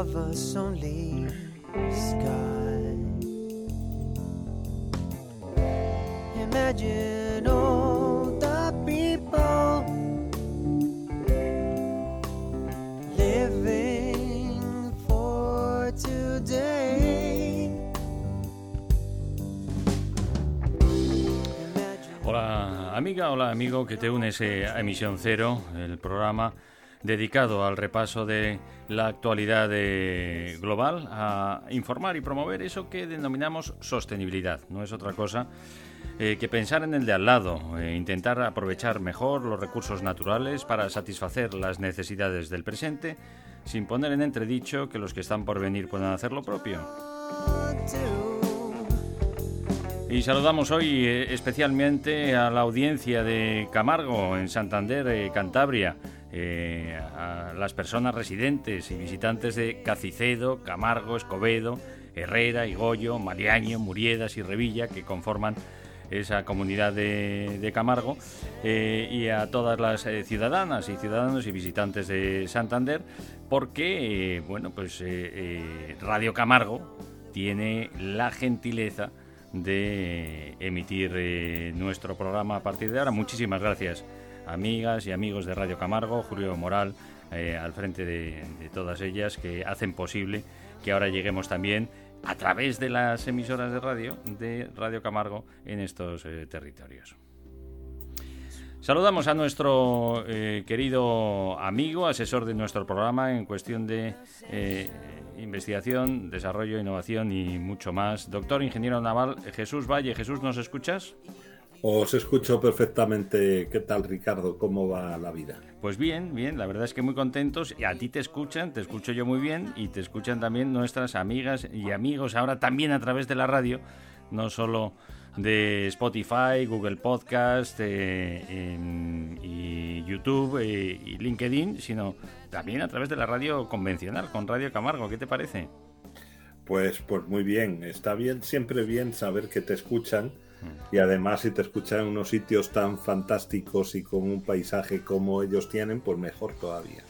Above us only sky. Imagine all the people living for today. Hola amiga, hola amigo que te unes eh, a Emisión Cero, el programa dedicado al repaso de la actualidad eh, global, a informar y promover eso que denominamos sostenibilidad. No es otra cosa eh, que pensar en el de al lado, eh, intentar aprovechar mejor los recursos naturales para satisfacer las necesidades del presente, sin poner en entredicho que los que están por venir puedan hacer lo propio. Y saludamos hoy eh, especialmente a la audiencia de Camargo, en Santander, eh, Cantabria, eh, a las personas residentes y visitantes de Cacicedo, Camargo, Escobedo, Herrera, Igoyo, Mariaño, Muriedas y Revilla, que conforman esa comunidad de, Camargo, eh, y a todas las eh, ciudadanas y ciudadanos y visitantes de Santander, porque, bueno, pues Radio Camargo tiene la gentileza de emitir nuestro programa a partir de ahora. Muchísimas gracias, amigas y amigos de Radio Camargo, Julio Moral, eh, al frente de, de todas ellas, que hacen posible que ahora lleguemos también a través de las emisoras de radio de Radio Camargo en estos eh, territorios. Saludamos a nuestro eh, querido amigo, asesor de nuestro programa en cuestión de investigación, desarrollo, innovación y mucho más. Doctor ingeniero naval Jesús Valle. Jesús, ¿nos escuchas? Os escucho perfectamente. ¿Qué tal, Ricardo? ¿Cómo va la vida? Pues bien, bien, la verdad es que muy contentos. Y a ti te escuchan, te escucho yo muy bien y te escuchan también nuestras amigas y amigos ahora también a través de la radio, no solo de Spotify, Google Podcast eh, y YouTube eh, y LinkedIn, sino también a través de la radio convencional, con Radio Camargo. ¿Qué te parece? Pues, pues muy bien. Está bien, siempre bien saber que te escuchan. Y además, si te escuchan en unos sitios tan fantásticos y con un paisaje como ellos tienen, pues mejor todavía.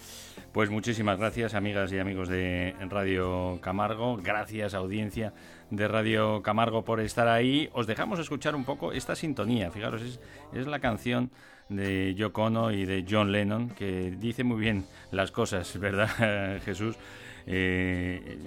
Pues muchísimas gracias, amigas y amigos de Radio Camargo. Gracias, audiencia de Radio Camargo, por estar ahí. Os dejamos escuchar un poco esta sintonía. Fijaros, es, la canción de Yoko Ono y de John Lennon que dice muy bien las cosas, ¿verdad, Jesús? Eh,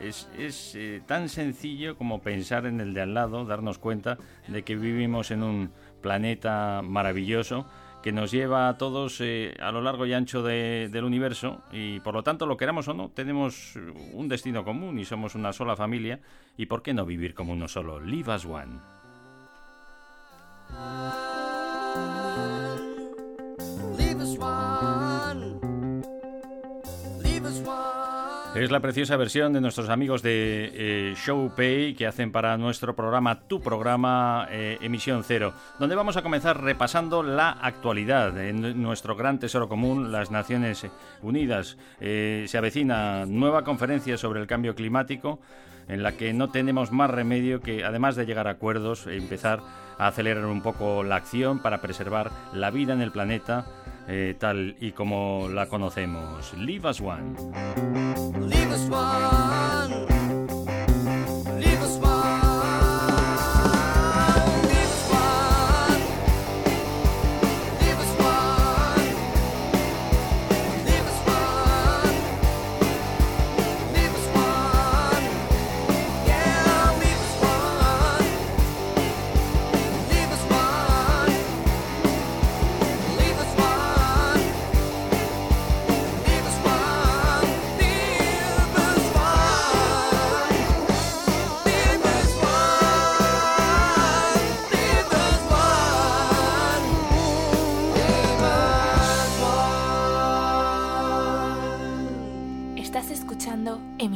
es, eh, tan sencillo como pensar en el de al lado, darnos cuenta de que vivimos en un planeta maravilloso que nos lleva a todos eh, a lo largo y ancho de- del universo y por lo tanto, lo queramos o no, tenemos un destino común y somos una sola familia y ¿por qué no vivir como uno solo? Live as one. Es la preciosa versión de nuestros amigos de eh, ShowPay que hacen para nuestro programa, tu programa eh, Emisión Cero, donde vamos a comenzar repasando la actualidad en nuestro gran tesoro común, las Naciones Unidas. Eh, se avecina nueva conferencia sobre el cambio climático en la que no tenemos más remedio que, además de llegar a acuerdos, empezar a acelerar un poco la acción para preservar la vida en el planeta eh, tal y como la conocemos. Leave us one. Leave us one.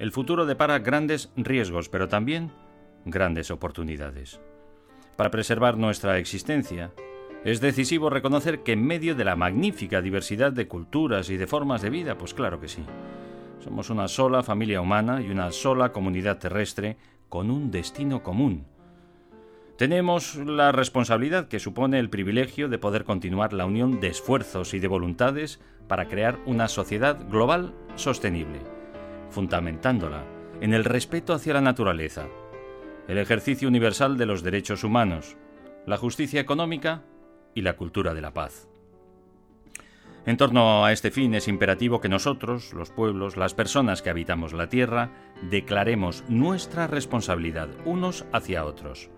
el futuro depara grandes riesgos, pero también grandes oportunidades. Para preservar nuestra existencia, es decisivo reconocer que en medio de la magnífica diversidad de culturas y de formas de vida, pues claro que sí, somos una sola familia humana y una sola comunidad terrestre con un destino común. Tenemos la responsabilidad que supone el privilegio de poder continuar la unión de esfuerzos y de voluntades para crear una sociedad global sostenible, fundamentándola en el respeto hacia la naturaleza, el ejercicio universal de los derechos humanos, la justicia económica y la cultura de la paz. En torno a este fin es imperativo que nosotros, los pueblos, las personas que habitamos la tierra, declaremos nuestra responsabilidad unos hacia otros,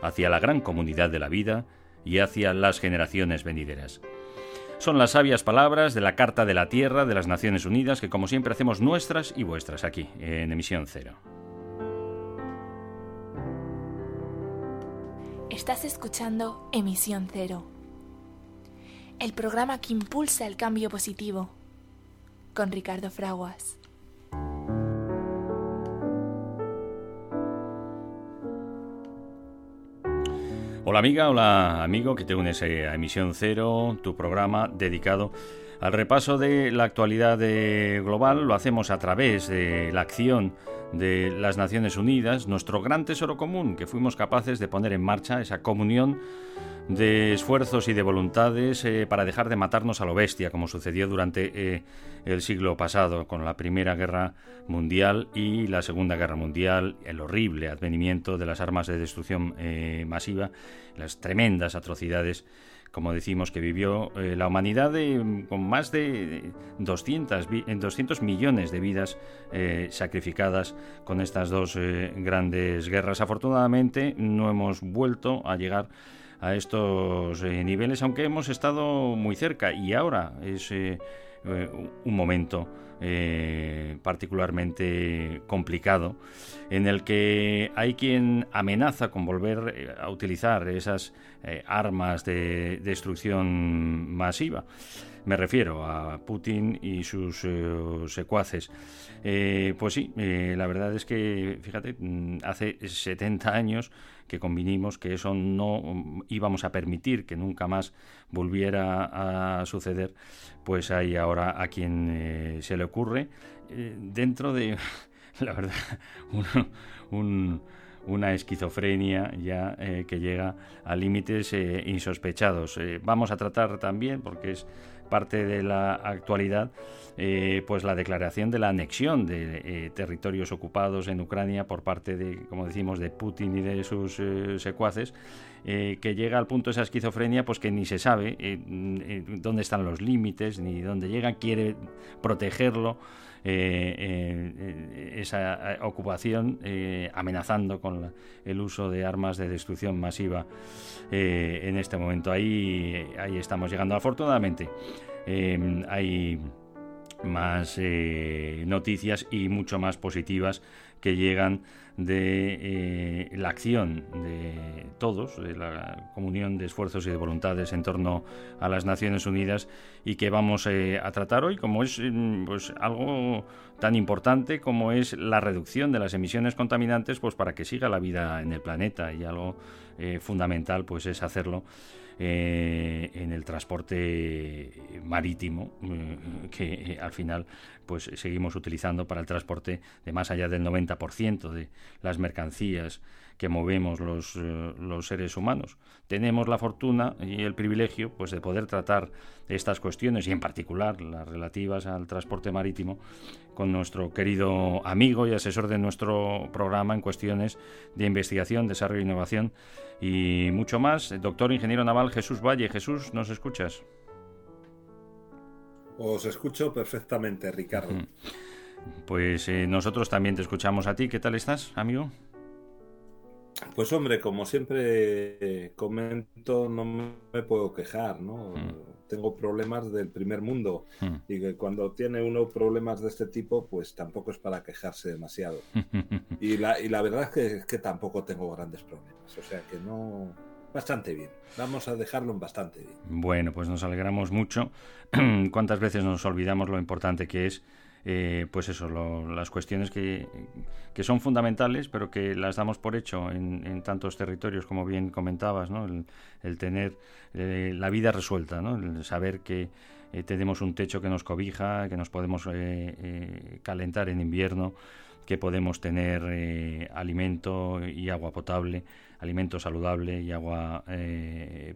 hacia la gran comunidad de la vida y hacia las generaciones venideras. Son las sabias palabras de la Carta de la Tierra de las Naciones Unidas que como siempre hacemos nuestras y vuestras aquí, en Emisión Cero. Estás escuchando Emisión Cero, el programa que impulsa el cambio positivo, con Ricardo Fraguas. Hola amiga, hola amigo que te unes a Emisión Cero, tu programa dedicado al repaso de la actualidad eh, global. Lo hacemos a través de la acción de las Naciones Unidas, nuestro gran tesoro común, que fuimos capaces de poner en marcha esa comunión de esfuerzos y de voluntades eh, para dejar de matarnos a lo bestia, como sucedió durante eh, el siglo pasado con la Primera Guerra Mundial y la Segunda Guerra Mundial, el horrible advenimiento de las armas de destrucción masiva, las tremendas atrocidades como decimos, que vivió eh, la humanidad de, con más de 200, 200 millones de vidas eh, sacrificadas con estas dos eh, grandes guerras. Afortunadamente no hemos vuelto a llegar a estos niveles, aunque hemos estado muy cerca y ahora es un momento particularmente complicado en el que hay quien amenaza con volver a utilizar esas eh, armas de destrucción masiva. Me refiero a Putin y sus eh, secuaces. Eh, pues sí, la verdad es que, fíjate, mm, hace 70 años que convinimos que eso no íbamos a permitir que nunca más volviera a suceder, pues hay ahora a quien se le ocurre dentro de, la verdad, un una esquizofrenia ya eh, que llega a límites eh, insospechados. Eh, vamos a tratar también, porque es parte de la actualidad, pues la declaración de la anexión de territorios ocupados en Ucrania por parte de, como decimos, de Putin y de sus secuaces, que llega al punto de esa esquizofrenia, pues que ni se sabe dónde están los límites, ni dónde llega, quiere protegerlo eh, eh, esa eh, ocupación amenazando con el uso de armas de destrucción masiva en este momento. Ahí, ahí estamos llegando. Afortunadamente, hay más noticias y mucho más positivas que llegan de eh, la acción de todos, de la comunión de esfuerzos y de voluntades en torno a las Naciones Unidas y que vamos eh, a tratar hoy, como es mm, pues, algo tan importante como es la reducción de las emisiones contaminantes, pues para que siga la vida en el planeta y algo eh, fundamental pues es hacerlo en el transporte marítimo que al final pues seguimos utilizando para el transporte de más allá del 90% de las mercancías que movemos los, eh, los, seres humanos. Tenemos la fortuna y el privilegio pues, de poder tratar estas cuestiones y en particular las relativas al transporte marítimo con nuestro querido amigo y asesor de nuestro programa en cuestiones de investigación, desarrollo e innovación y mucho más, el doctor ingeniero naval Jesús Valle. Jesús, ¿nos escuchas? Os escucho perfectamente, Ricardo. Pues eh, nosotros también te escuchamos a ti. ¿Qué tal estás, amigo? Pues hombre, como siempre eh, comento, no me puedo quejar, ¿no? Mm. Tengo problemas del primer mundo Mm. y que cuando tiene uno problemas de este tipo, pues tampoco es para quejarse demasiado. Y la, y la verdad es que, es que tampoco tengo grandes problemas, o sea que no... Bastante bien, vamos a dejarlo en bastante bien. Bueno, pues nos alegramos mucho. ¿Cuántas veces nos olvidamos lo importante que es, eh, pues eso, lo- las cuestiones que, que son fundamentales, pero que las damos por hecho en, en tantos territorios, como bien comentabas, ¿no? El, tener eh, la vida resuelta, ¿no? El saber que eh, tenemos un techo que nos cobija, que nos podemos eh, calentar en invierno, que podemos tener alimento y agua potable, alimento saludable y agua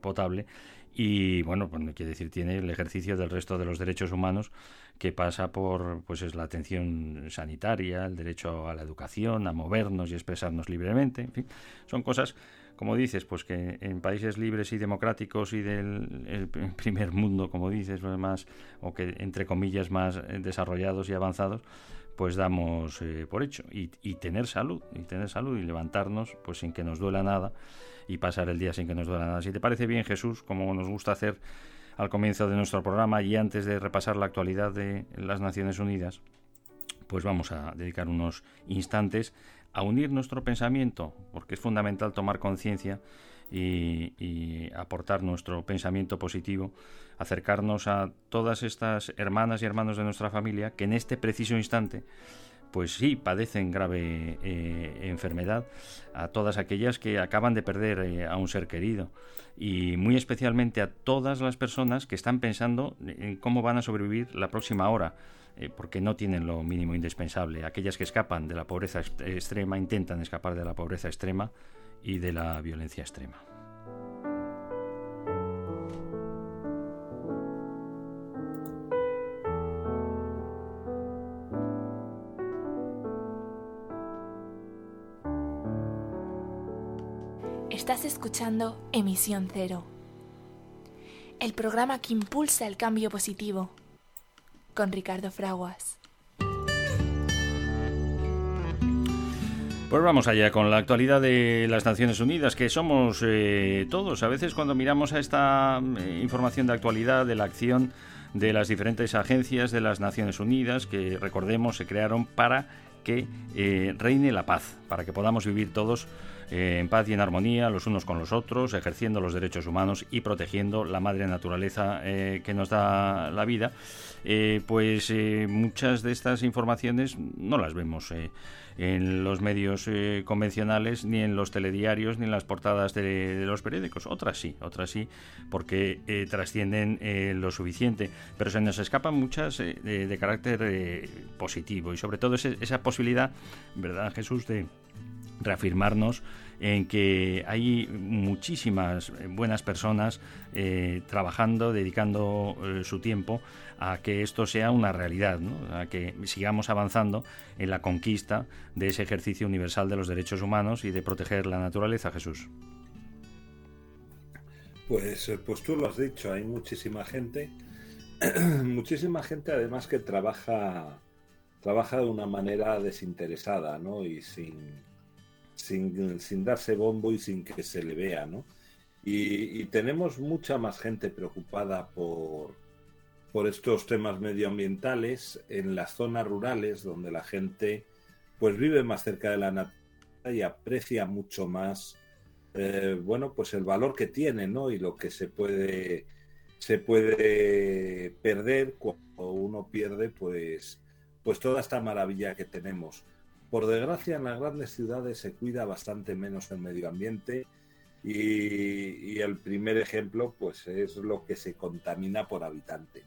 potable. Y bueno, pues quiere decir, tiene el ejercicio del resto de los derechos humanos que pasa por pues es la atención sanitaria, el derecho a la educación, a movernos y expresarnos libremente, en fin, son cosas como dices, pues que en países libres y democráticos y del el primer mundo, como dices, más o que entre comillas más desarrollados y avanzados, pues damos eh, por hecho. Y, y tener salud y tener salud y levantarnos pues sin que nos duela nada y pasar el día sin que nos duela nada. Si te parece bien, Jesús, como nos gusta hacer al comienzo de nuestro programa y antes de repasar la actualidad de las Naciones Unidas, pues vamos a dedicar unos instantes a unir nuestro pensamiento, porque es fundamental tomar conciencia y, y aportar nuestro pensamiento positivo, acercarnos a todas estas hermanas y hermanos de nuestra familia que en este preciso instante pues sí, padecen grave eh, enfermedad, a todas aquellas que acaban de perder eh, a un ser querido y muy especialmente a todas las personas que están pensando en cómo van a sobrevivir la próxima hora, eh, porque no tienen lo mínimo indispensable. Aquellas que escapan de la pobreza ex- extrema, intentan escapar de la pobreza extrema y de la violencia extrema. Escuchando Emisión Cero, el programa que impulsa el cambio positivo, con Ricardo Fraguas. Pues vamos allá con la actualidad de las Naciones Unidas, que somos eh, todos. A veces cuando miramos a esta eh, información de actualidad, de la acción de las diferentes agencias de las Naciones Unidas, que recordemos se crearon para que eh, reine la paz, para que podamos vivir todos eh, en paz y en armonía los unos con los otros, ejerciendo los derechos humanos y protegiendo la madre naturaleza eh, que nos da la vida, eh, pues muchas de estas informaciones no las vemos en los medios convencionales, ni en los telediarios, ni en las portadas de, los periódicos. Otras sí, otras sí, porque trascienden lo suficiente, pero se nos escapan muchas de, carácter positivo y sobre todo ese- esa posibilidad, ¿verdad, Jesús, de reafirmarnos en que hay muchísimas buenas personas eh, trabajando, dedicando eh, su tiempo a que esto sea una realidad, a que sigamos avanzando en la conquista de ese ejercicio universal de los derechos humanos y de proteger la naturaleza, Jesús. Pues, eh, pues tú lo has dicho, hay muchísima gente, muchísima gente además que trabaja, trabaja de una manera desinteresada, ¿no? Y sin, sin, sin darse bombo y sin que se le vea, ¿no? Y, tenemos mucha más gente preocupada por, por estos temas medioambientales en las zonas rurales donde la gente pues vive más cerca de la naturaleza y aprecia mucho más eh, bueno, pues el valor que tiene, ¿no? Y lo que se puede, se puede perder cuando uno pierde, pues, pues toda esta maravilla que tenemos. Por desgracia, en las grandes ciudades se cuida bastante menos el medio ambiente y, el primer ejemplo, pues, es lo que se contamina por habitante.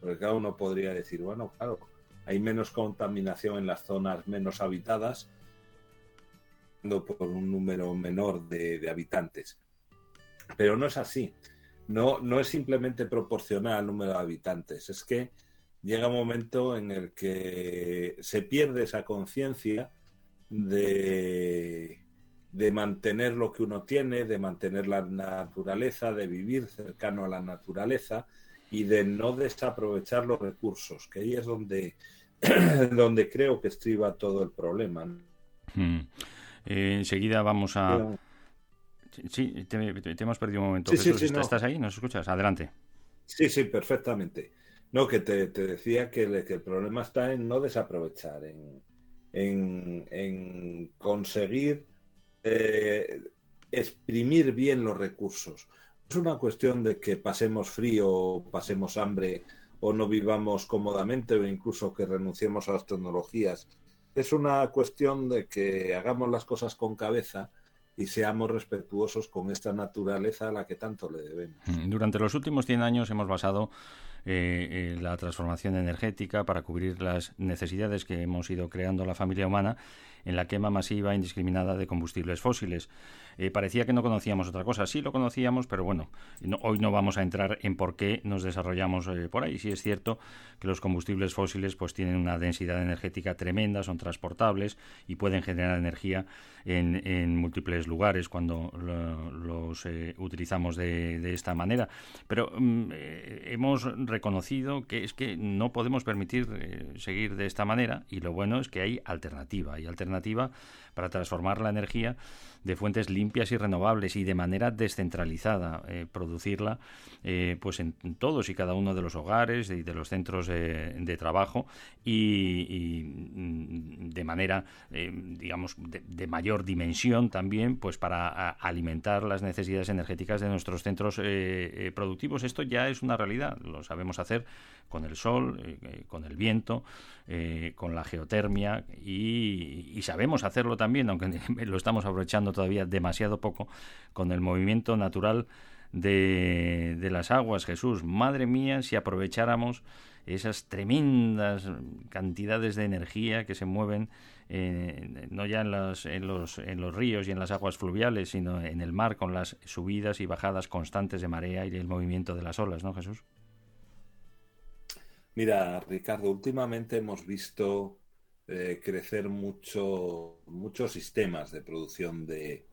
Porque cada uno podría decir, bueno, claro, hay menos contaminación en las zonas menos habitadas, por un número menor de, de, habitantes. Pero no es así. No, no es simplemente proporcional al número de habitantes. Es que llega un momento en el que se pierde esa conciencia de, de mantener lo que uno tiene, de mantener la naturaleza, de vivir cercano a la naturaleza y de no desaprovechar los recursos, que ahí es donde donde creo que estriba todo el problema. Mm. Eh, enseguida vamos a... Pero- Sí, te, te hemos perdido un momento. Sí, sí, Jesús, sí, ¿est- no. ¿estás ahí? ¿Nos escuchas? Adelante. Sí, sí, perfectamente. No, que te, decía que, el- problema está en no desaprovechar, en, conseguir eh, exprimir bien los recursos. Es una cuestión de que pasemos frío, pasemos hambre o no vivamos cómodamente o incluso que renunciemos a las tecnologías. Es una cuestión de que hagamos las cosas con cabeza y seamos respetuosos con esta naturaleza a la que tanto le debemos. Mm, Durante los últimos 100 años hemos basado eh, eh, la transformación energética para cubrir las necesidades que hemos ido creando la familia humana en la quema masiva e indiscriminada de combustibles fósiles. Eh, parecía que no conocíamos otra cosa. Sí lo conocíamos, pero bueno, no- hoy no vamos a entrar en por qué nos desarrollamos eh, por ahí. Sí es cierto que los combustibles fósiles pues tienen una densidad energética tremenda, son transportables y pueden generar energía en, múltiples lugares cuando lo- los eh, utilizamos de, de esta manera. Pero mm, hemos reconocido que es que no podemos permitir seguir de esta manera y lo bueno es que hay alternativa. Hay alternativa para transformar la energía de fuentes limpias y renovables y de manera descentralizada, eh, producirla eh, pues en todos y cada uno de los hogares y de los centros eh, de trabajo y, mm, de manera, digamos, de, mayor dimensión también, pues para alimentar las necesidades energéticas de nuestros centros productivos. Esto ya es una realidad, lo sabemos hacer con el sol, con el viento, con la geotermia y sabemos hacerlo también, aunque lo estamos aprovechando todavía demasiado poco, con el movimiento natural de, de las aguas, Jesús. Madre mía, si aprovecháramos esas tremendas cantidades de energía que se mueven eh, no ya en, en los, en los ríos y en las aguas fluviales, sino en el mar con las subidas y bajadas constantes de marea y el movimiento de las olas, ¿no, Jesús? Mira, Ricardo, últimamente hemos visto eh, crecer mucho, muchos sistemas de producción de,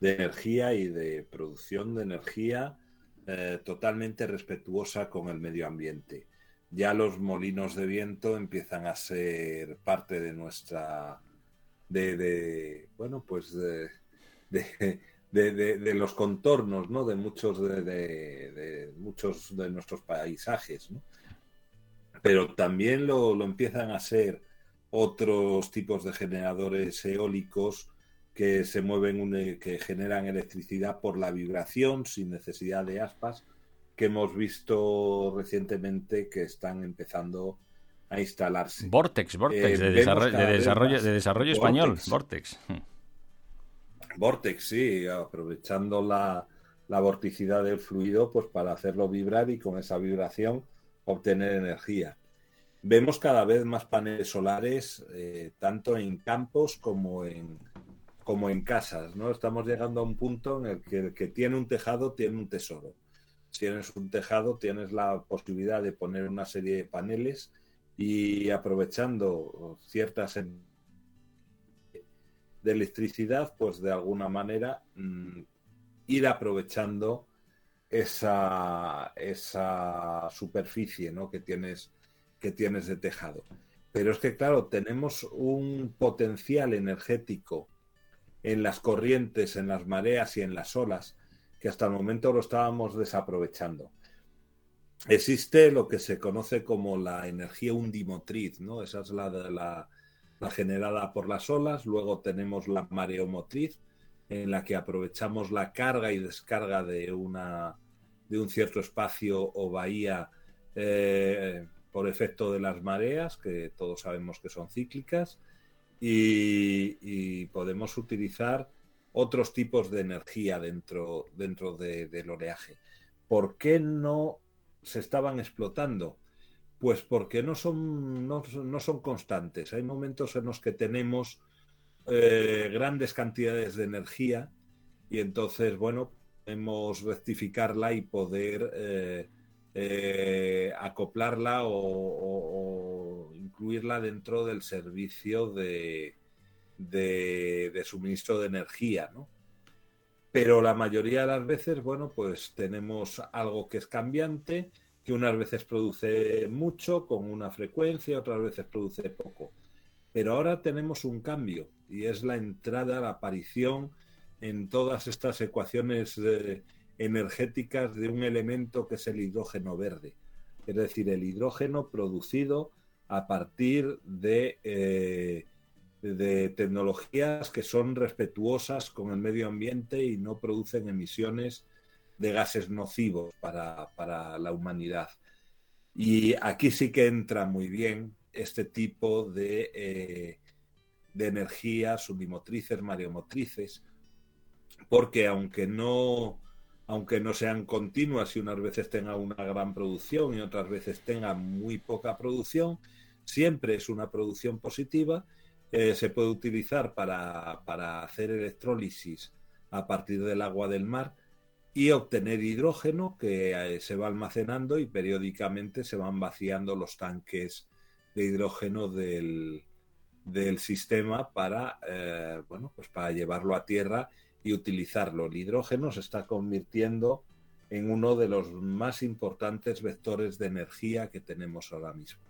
energía y de producción de energía eh, totalmente respetuosa con el medio ambiente. Ya los molinos de viento empiezan a ser parte de nuestra, de, bueno, pues de, de, los contornos, ¿no? De muchos de muchos de nuestros paisajes, ¿no? pero también lo, lo empiezan a ser otros tipos de generadores eólicos que se mueven, un- que generan electricidad por la vibración sin necesidad de aspas, que hemos visto recientemente que están empezando a instalarse. Vortex, Vortex, Eh, de, desarrollo, de, desarrollo, de desarrollo español. Vortex. Vortex, sí, aprovechando la, la vorticidad del fluido, pues para hacerlo vibrar y con esa vibración obtener energía. Vemos cada vez más paneles solares, eh, tanto en campos como en, como en casas, ¿no? Estamos llegando a un punto en el que el que tiene un tejado tiene un tesoro. Si tienes un tejado, tienes la posibilidad de poner una serie de paneles y aprovechando ciertas de electricidad, pues de alguna manera mm, ir aprovechando esa, esa superficie ¿no? que, tienes, que tienes de tejado. Pero es que, claro, tenemos un potencial energético en las corrientes, en las mareas y en las olas, que hasta el momento lo estábamos desaprovechando. Existe lo que se conoce como la energía undimotriz, ¿no? Esa es la, la, la generada por las olas. Luego tenemos la mareomotriz, en la que aprovechamos la carga y descarga de, una, de un cierto espacio o bahía eh, por efecto de las mareas, que todos sabemos que son cíclicas, y, podemos utilizar otros tipos de energía dentro, dentro de- del oleaje. ¿Por qué no se estaban explotando? Pues porque no son, no son constantes. Hay momentos en los que tenemos eh, grandes cantidades de energía y entonces, bueno, podemos rectificarla y poder eh, eh, acoplarla o, incluirla dentro del servicio de, de- de suministro de energía, ¿no? Pero la mayoría de las veces, bueno, pues tenemos algo que es cambiante, que unas veces produce mucho con una frecuencia, otras veces produce poco. Pero ahora tenemos un cambio y es la entrada, la aparición en todas estas ecuaciones eh, energéticas de un elemento que es el hidrógeno verde. Es decir, el hidrógeno producido a partir de, eh, de tecnologías que son respetuosas con el medio ambiente y no producen emisiones de gases nocivos para, para la humanidad. Y aquí sí que entra muy bien este tipo de, eh, de energías unimotrices, mareomotrices, porque aunque no, aunque no sean continuas y unas veces tenga una gran producción y otras veces tenga muy poca producción, siempre es una producción positiva. Eh, se puede utilizar para, para hacer electrólisis a partir del agua del mar y obtener hidrógeno que eh, se va almacenando y periódicamente se van vaciando los tanques de hidrógeno del, del sistema para, eh, bueno, pues para llevarlo a tierra y utilizarlo. El hidrógeno se está convirtiendo en uno de los más importantes vectores de energía que tenemos ahora mismo.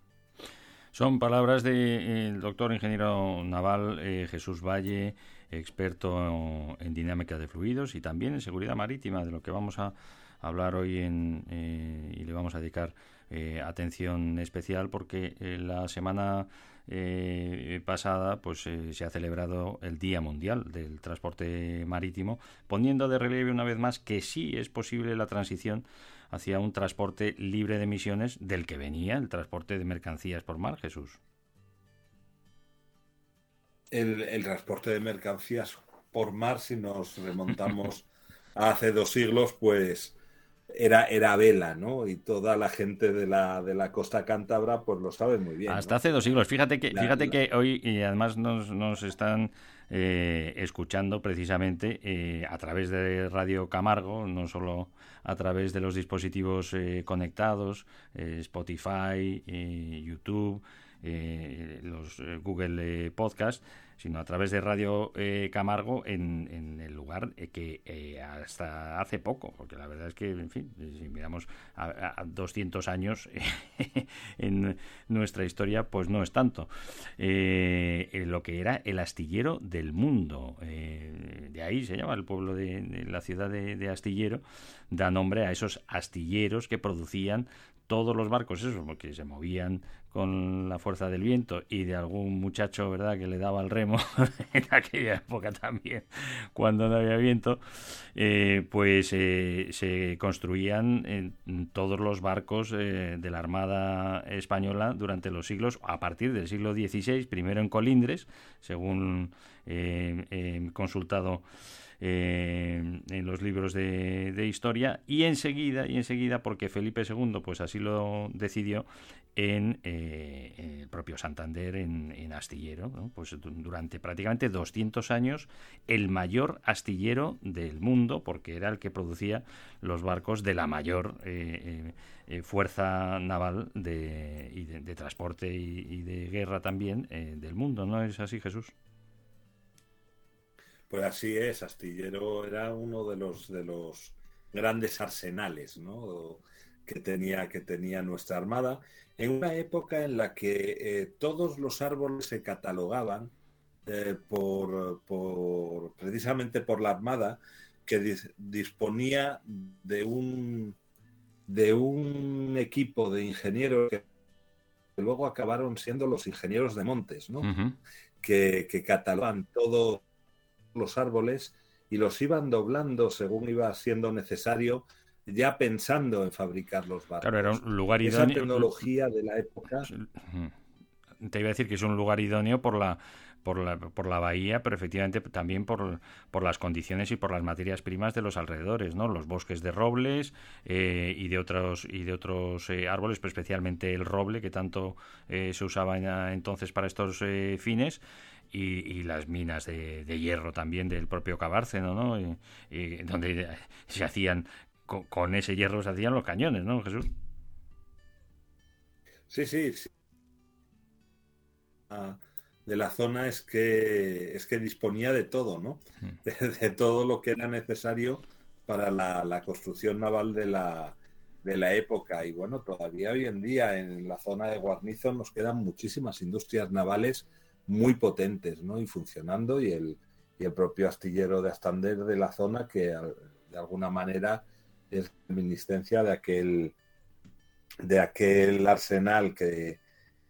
Son palabras del doctor ingeniero naval eh, Jesús Valle, experto en dinámica de fluidos y también en seguridad marítima, de lo que vamos a hablar hoy en, eh, y le vamos a dedicar eh, atención especial porque eh, la semana eh, pasada pues eh, se ha celebrado el Día Mundial del Transporte Marítimo, poniendo de relieve una vez más que sí es posible la transición hacia un transporte libre de emisiones del que venía el transporte de mercancías por mar, Jesús. El, el transporte de mercancías por mar, si nos remontamos a hace dos siglos, pues era, era vela, ¿no? Y toda la gente de la, de la costa cántabra pues lo sabe muy bien. Hasta ¿no? hace dos siglos. Fíjate que, La- fíjate la- que hoy, y además nos, nos están eh, escuchando precisamente eh, a través de Radio Camargo, no solo a través de los dispositivos eh, conectados, eh, Spotify, eh, YouTube, los Google Podcast, sino a través de Radio eh, Camargo en, el lugar eh, que eh, hasta hace poco, porque la verdad es que, en fin, si miramos a, a 200 años en nuestra historia, pues no es tanto. Lo que era el astillero del mundo, de ahí se llama el pueblo de, la ciudad de Astillero, da nombre a esos astilleros que producían todos los barcos esos porque se movían con la fuerza del viento y de algún muchacho verdad que le daba el remo en aquella época también cuando no había viento eh, pues eh, se construían en todos los barcos eh, de la armada española durante los siglos a partir del siglo XVI primero en Colindres según eh, he consultado eh, en los libros de, historia. Y enseguida y enseguida porque Felipe II pues así lo decidió en, eh, el propio Santander en, astillero pues du- durante prácticamente 200 años el mayor astillero del mundo porque era el que producía los barcos de la mayor eh, eh, eh, fuerza naval de, y de, transporte y, de guerra también del mundo ¿no es así Jesús? Pues así es, Astillero era uno de los de los grandes arsenales, ¿no? que tenía que tenía nuestra armada en una época en la que eh, todos los árboles se catalogaban eh, por, por precisamente por la armada que dis- disponía de un de un equipo de ingenieros que luego acabaron siendo los ingenieros de montes, ¿no? Que, que catalogan todos los árboles y los iban doblando según iba siendo necesario, ya pensando en fabricar los barcos. Claro, era un lugar Esa idóneo. tecnología de la época, Ujú. Te iba a decir que es un lugar idóneo por la por la, por la bahía, pero efectivamente también por, por las condiciones y por las materias primas de los alrededores, ¿no? Los bosques de robles eh, y de otros y de otros eh, árboles, pero especialmente el roble que tanto eh, se usaba en- entonces para estos eh, fines. Y, y las minas de, de hierro también del propio Cabárceno, ¿no? Y- y donde se hacían con, con ese hierro se hacían los cañones, ¿no, Jesús? sí, sí, sí. Ah, de la zona es que es que disponía de todo, ¿no? De, de todo lo que era necesario para la, la construcción naval de la de la época. Y bueno, todavía hoy en día en la zona de Guarnizo nos quedan muchísimas industrias navales muy potentes ¿no? y funcionando y el, y el propio astillero de Astander de la zona que de alguna manera es reminiscencia de aquel de aquel arsenal que,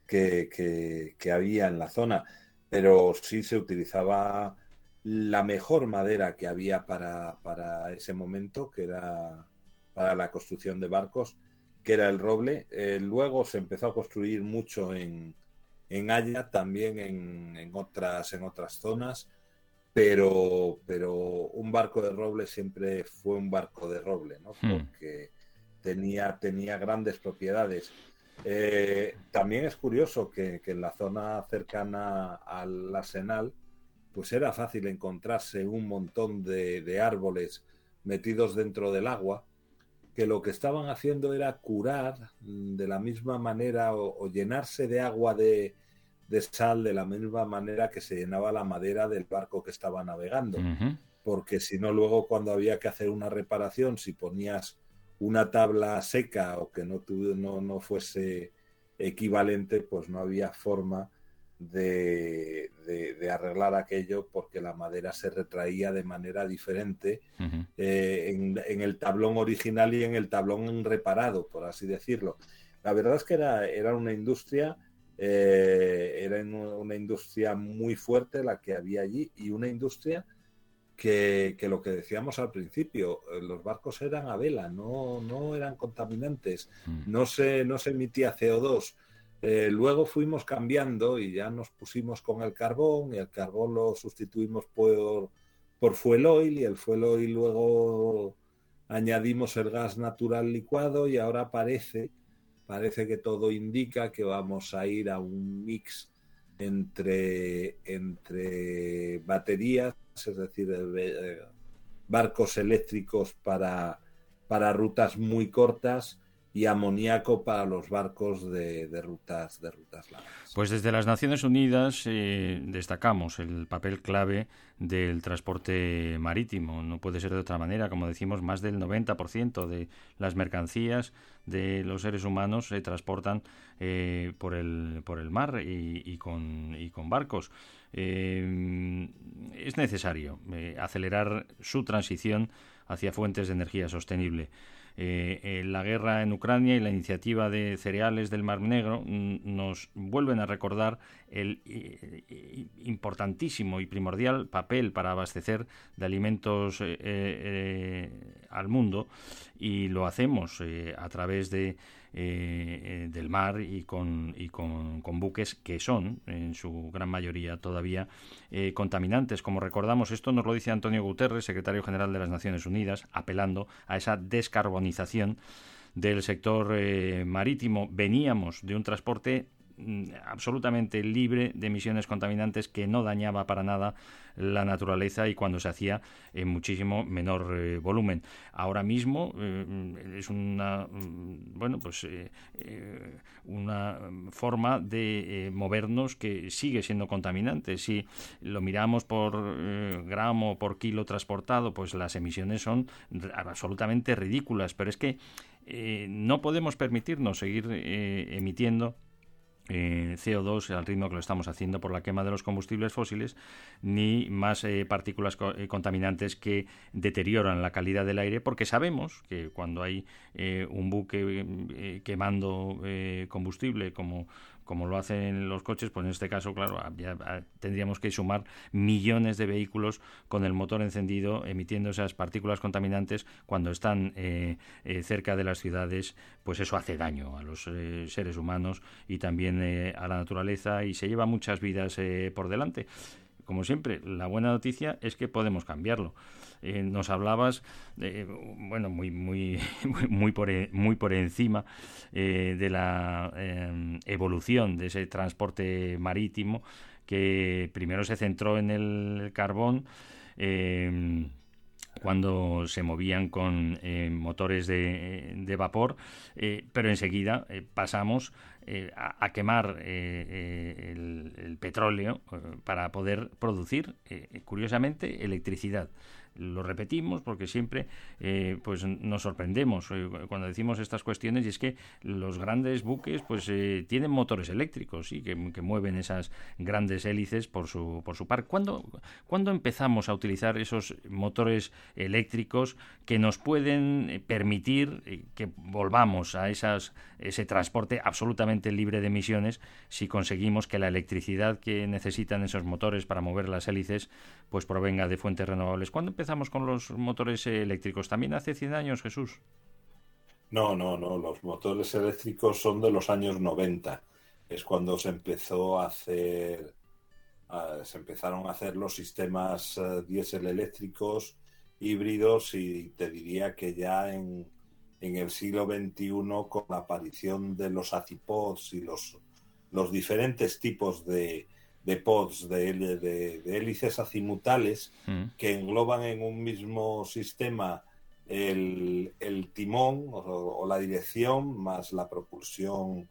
que, que, había en la zona pero sí se utilizaba la mejor madera que había para, para ese momento, que era para la construcción de barcos, que era el roble. Eh, luego se empezó a construir mucho en, en Haya, también en, en, otras, en otras zonas, pero, pero un barco de roble siempre fue un barco de roble, ¿no? porque tenía, tenía grandes propiedades. Eh, también es curioso que, que, en la zona cercana al arsenal, pues era fácil encontrarse un montón de, de, árboles metidos dentro del agua, que lo que estaban haciendo era curar de la misma manera o, o llenarse de agua de, de, sal de la misma manera que se llenaba la madera del barco que estaba navegando. Uh -huh. Porque si no, luego cuando había que hacer una reparación, si ponías una tabla seca o que no, no, no fuese equivalente, pues no había forma de, de, de, arreglar aquello porque la madera se retraía de manera diferente uh -huh. eh, en, en, el tablón original y en el tablón reparado, por así decirlo. La verdad es que era, era una industria, eh, era una industria muy fuerte la que había allí y una industria que, que, lo que decíamos al principio, eh, los barcos eran a vela, no, no eran contaminantes, mm. no, se, no se emitía CO2. Eh, luego fuimos cambiando y ya nos pusimos con el carbón y el carbón lo sustituimos por, por fuel oil y el fuel oil luego añadimos el gas natural licuado y ahora parece, parece que todo indica que vamos a ir a un mix entre, entre baterías es decir, eh, barcos eléctricos para, para rutas muy cortas y amoníaco para los barcos de, de, rutas de rutas largas. Pues desde las Naciones Unidas eh, destacamos el papel clave del transporte marítimo. No puede ser de otra manera, como decimos, más del 90% de las mercancías de los seres humanos se transportan eh, por, el, por el mar y, y, con, y con barcos. Eh, es necesario eh, acelerar su transición hacia fuentes de energía sostenible. Eh, eh, la guerra en Ucrania y la iniciativa de cereales del Mar Negro nos vuelven a recordar el eh, importantísimo y primordial papel para abastecer de alimentos eh, eh, al mundo y lo hacemos a través de del mar y con, y con, buques que son en su gran mayoría todavía contaminantes. Como recordamos, esto nos lo dice Antonio Guterres, secretario general de las Naciones Unidas, apelando a esa descarbonización del sector marítimo. Veníamos de un transporte absolutamente libre de emisiones contaminantes que no dañaba para nada la naturaleza y cuando se hacía en muchísimo menor eh, volumen. Ahora mismo eh, es una mm, bueno pues eh, una forma de movernos que sigue siendo contaminante. Si lo miramos por gramo por kilo transportado, pues las emisiones son absolutamente ridículas. Pero es que no podemos permitirnos seguir emitiendo eh, CO2 al ritmo que lo estamos haciendo por la quema de los combustibles fósiles, ni más eh, partículas co eh, contaminantes que deterioran la calidad del aire, porque sabemos que cuando hay un buque quemando combustible como como lo hacen los coches, pues en este caso, claro, ya tendríamos que sumar millones de vehículos con el motor encendido, emitiendo esas partículas contaminantes cuando están eh, eh, cerca de las ciudades, pues eso hace daño a los eh, seres humanos y también eh, a la naturaleza y se lleva muchas vidas por delante como siempre, la buena noticia es que podemos cambiarlo. Eh, nos hablabas, eh, bueno, muy, muy, muy, por, muy por encima eh, de la eh, evolución de ese transporte marítimo que primero se centró en el carbón. Cuando se movían con eh, motores de, vapor, eh, pero enseguida eh, pasamos eh, a, quemar el, petróleo para poder producir, curiosamente, electricidad. Lo repetimos porque siempre eh, pues nos sorprendemos eh, cuando decimos estas cuestiones y es que los grandes buques pues eh, tienen motores eléctricos y que, mueven esas grandes hélices por su por su par. ¿Cuándo, ¿Cuándo empezamos a utilizar esos motores eléctricos que nos pueden eh, permitir eh, que volvamos a esas, ese transporte absolutamente libre de emisiones si conseguimos que la electricidad que necesitan esos motores para mover las hélices pues provenga de fuentes renovables? ¿Cuándo empezamos con los motores eléctricos? ¿También hace 100 años, Jesús? No, no, no. Los motores eléctricos son de los años 90. Es cuando se empezó a hacer, se empezaron a hacer los sistemas eh, diésel eléctricos híbridos y te diría que ya en, en el siglo XXI con la aparición de los acipods y los, los diferentes tipos de, de pods, de, de- de hélices acimutales Mm. que engloban en un mismo sistema el, el timón o, o la dirección más la propulsión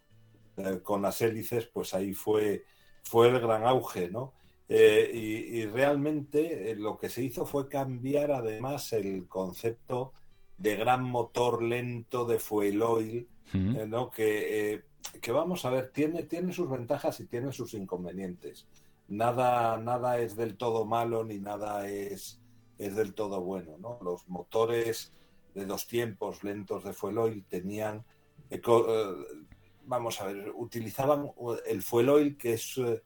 eh, con las hélices, pues ahí fue, fue el gran auge, ¿no? Eh, y, y realmente eh, lo que se hizo fue cambiar además el concepto de gran motor lento de fuel oil, Mm. eh, ¿no? Que, que vamos a ver, tiene, tiene sus ventajas y tiene sus inconvenientes. Nada, nada es del todo malo ni nada es, es del todo bueno, ¿no? Los motores de dos tiempos lentos de fuel oil tenían, eco- eh, vamos a ver, utilizaban el fuel oil que es, eh,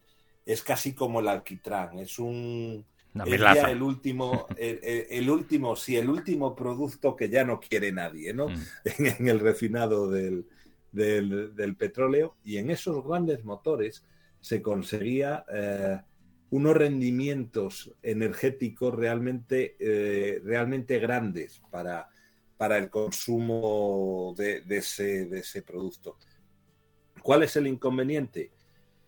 es casi como el alquitrán, es un, el último, el, el- el último, sí, el último producto que ya no quiere nadie, ¿no? Mm. en, en el refinado del, del- del petróleo y en esos grandes motores se conseguía eh, unos rendimientos energéticos realmente, eh, realmente grandes para, para el consumo de, ese, de ese producto. ¿Cuál es el inconveniente?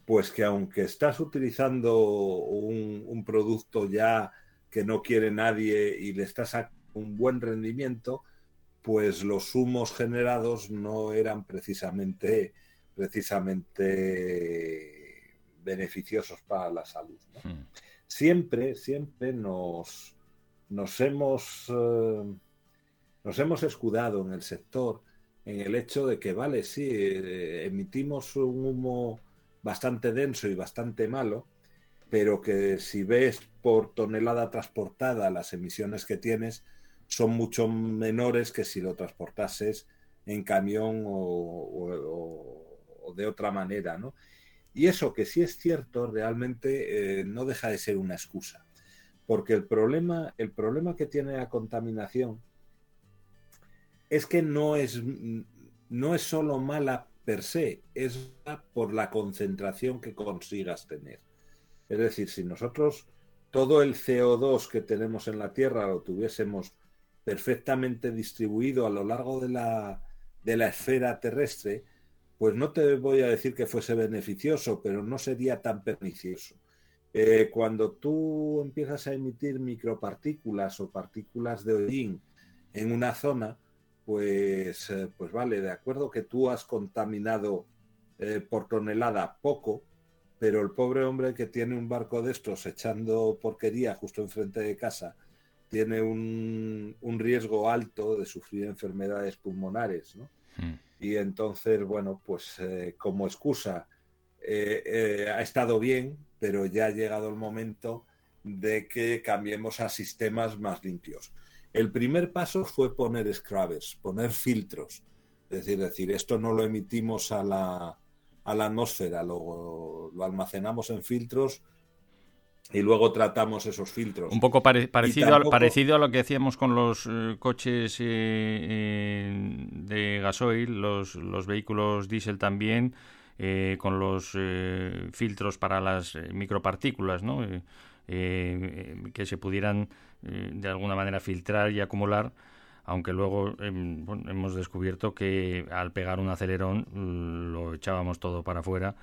Pues que aunque estás utilizando un, un producto ya que no quiere nadie y le estás sacando un buen rendimiento, pues los humos generados no eran precisamente, precisamente beneficiosos para la salud. ¿no? Mm. Siempre, siempre nos, nos hemos eh, nos hemos escudado en el sector en el hecho de que, vale, sí, eh, emitimos un humo bastante denso y bastante malo, pero que si ves por tonelada transportada las emisiones que tienes, son mucho menores que si lo transportases en camión o, de otra manera, ¿no? Y eso que sí es cierto, realmente eh, no deja de ser una excusa. Porque el problema, el problema que tiene la contaminación es que no es, no es solo mala per se, es por la concentración que consigas tener. Es decir, si nosotros todo el CO2 que tenemos en la Tierra lo tuviésemos perfectamente distribuido a lo largo de la, de la esfera terrestre, pues no te voy a decir que fuese beneficioso, pero no sería tan pernicioso. Eh, cuando tú empiezas a emitir micropartículas o partículas de hollín en una zona, pues, eh, pues vale, de acuerdo que tú has contaminado eh, por tonelada poco, pero el pobre hombre que tiene un barco de estos echando porquería justo enfrente de casa tiene un, un riesgo alto de sufrir enfermedades pulmonares, ¿no? Mm. Y entonces, bueno, pues eh, como excusa eh, eh, ha estado bien, pero ya ha llegado el momento de que cambiemos a sistemas más limpios. El primer paso fue poner scrubbers, poner filtros. Es decir, decir esto no lo emitimos a la, a la atmósfera, lo, lo almacenamos en filtros y luego tratamos esos filtros. Un poco pare- parecido, tampoco- a, parecido a lo que hacíamos con los eh, coches eh, eh, de gasoil, los, los vehículos diésel también, eh, con los eh, filtros para las micropartículas, ¿no? Que se pudieran de alguna manera filtrar y acumular, aunque luego em, bueno, hemos descubierto que al pegar un acelerón mm, lo echábamos todo para afuera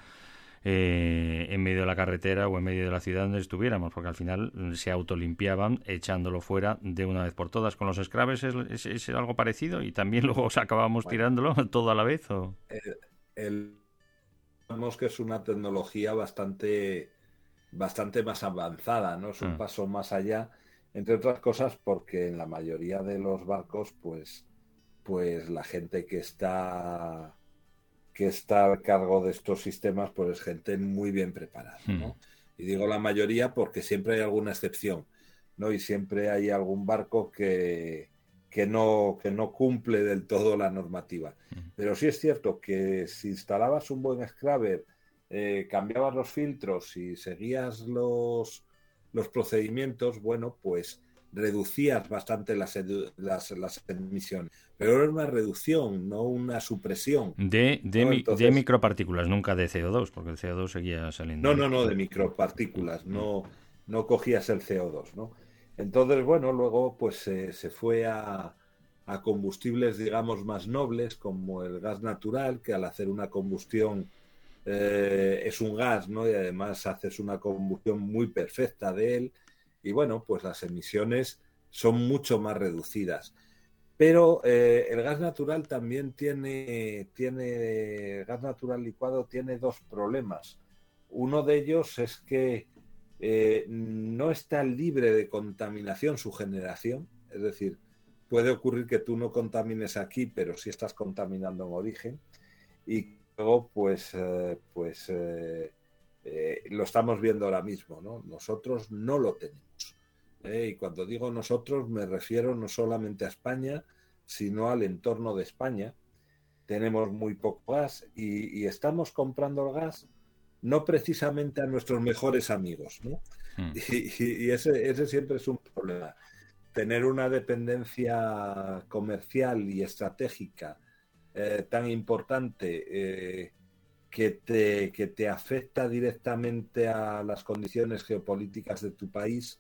eh, en medio de la carretera o en medio de la ciudad donde estuviéramos, porque al final se autolimpiaban echándolo fuera de una vez por todas. ¿Con los scrubbers es, es- es algo parecido y también luego acabábamos Bueno. tirándolo todo a la vez? ¿o? el, vemos que es una tecnología bastante, bastante más avanzada, ¿no? Es un Mm. paso más allá, entre otras cosas porque en la mayoría de los barcos, pues, pues la gente que está que está al cargo de estos sistemas, pues es gente muy bien preparada, ¿no? Mm. Y digo la mayoría porque siempre hay alguna excepción, ¿no? Y siempre hay algún barco que, que no, que no cumple del todo la normativa. Pero sí es cierto que si instalabas un buen Scrabber, eh, cambiabas los filtros y seguías los, los procedimientos, bueno, pues reducías bastante las, las, las emisiones. Pero era una reducción, no una supresión. De, de, No, mi- entonces- de micropartículas, nunca de CO2, porque el CO2 seguía saliendo. No, no, no, de micropartículas, no, no cogías el CO2, ¿no? Entonces, bueno, luego pues eh, se fue a, a combustibles, digamos, más nobles, como el gas natural, que al hacer una combustión eh, es un gas, ¿no? Y además haces una combustión muy perfecta de él. Y bueno, pues las emisiones son mucho más reducidas. Pero eh, el gas natural también tiene, tiene, el gas natural licuado tiene dos problemas. Uno de ellos es que eh, no está libre de contaminación su generación, es decir, puede ocurrir que tú no contamines aquí, pero sí estás contaminando en origen. Y luego, pues, eh, pues eh, lo estamos viendo ahora mismo, ¿no? Nosotros no lo tenemos. ¿eh? Y cuando digo nosotros, me refiero no solamente a España, sino al entorno de España. Tenemos muy poco gas y, y estamos comprando el gas no precisamente a nuestros mejores amigos, ¿no? Mm. Y, ese, ese siempre es un problema. Tener una dependencia comercial y estratégica eh, tan importante eh, que, te, que te afecta directamente a las condiciones geopolíticas de tu país,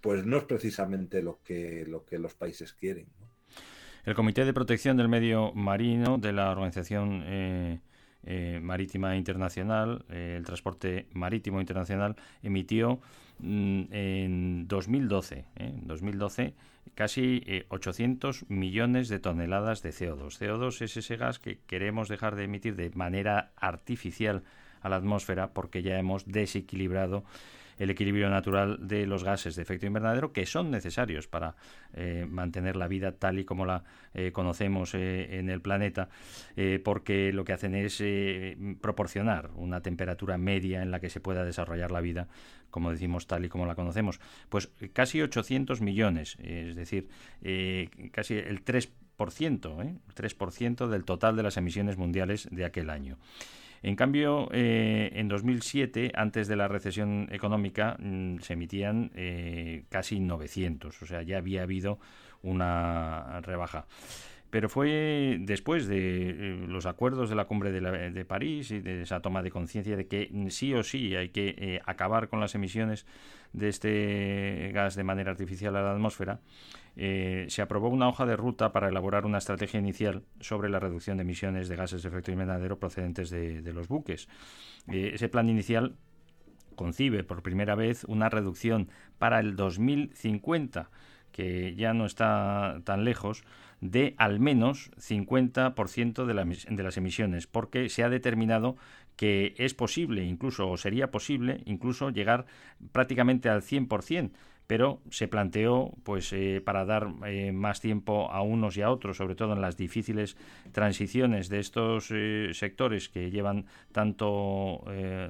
pues no es precisamente lo que, lo que los países quieren. El Comité de Protección del Medio Marino de la Organización eh, eh, Marítima Internacional, eh, el Transporte Marítimo Internacional, emitió en 2012, ¿eh? en 2012 casi eh, 800 millones de toneladas de CO2. CO2 es ese gas que queremos dejar de emitir de manera artificial a la atmósfera porque ya hemos desequilibrado el equilibrio natural de los gases de efecto invernadero que son necesarios para eh, mantener la vida tal y como la eh, conocemos eh, en el planeta, porque lo que hacen es proporcionar una temperatura media en la que se pueda desarrollar la vida, como decimos, tal y como la conocemos. Pues casi 800 millones, es decir, casi el 3%, ¿eh? el 3% del total de las emisiones mundiales de aquel año. En cambio, eh, en 2007, antes de la recesión económica, mm, se emitían eh, casi 900, o sea, ya había habido una rebaja. Pero fue después de eh, los acuerdos de la cumbre de, la- de París y de esa toma de conciencia de que mm, sí o sí hay que eh, acabar con las emisiones de este gas de manera artificial a la atmósfera, eh, se aprobó una hoja de ruta para elaborar una estrategia inicial sobre la reducción de emisiones de gases de efecto invernadero procedentes de, los buques. Eh, ese plan inicial concibe por primera vez una reducción para el 2050, que ya no está tan lejos, de al menos 50% de, de las emisiones, porque se ha determinado que es posible, incluso, o sería posible, incluso llegar prácticamente al 100%, pero se planteó, pues, eh, para dar eh, más tiempo a unos y a otros, sobre todo en las difíciles transiciones de estos eh, sectores que llevan tanto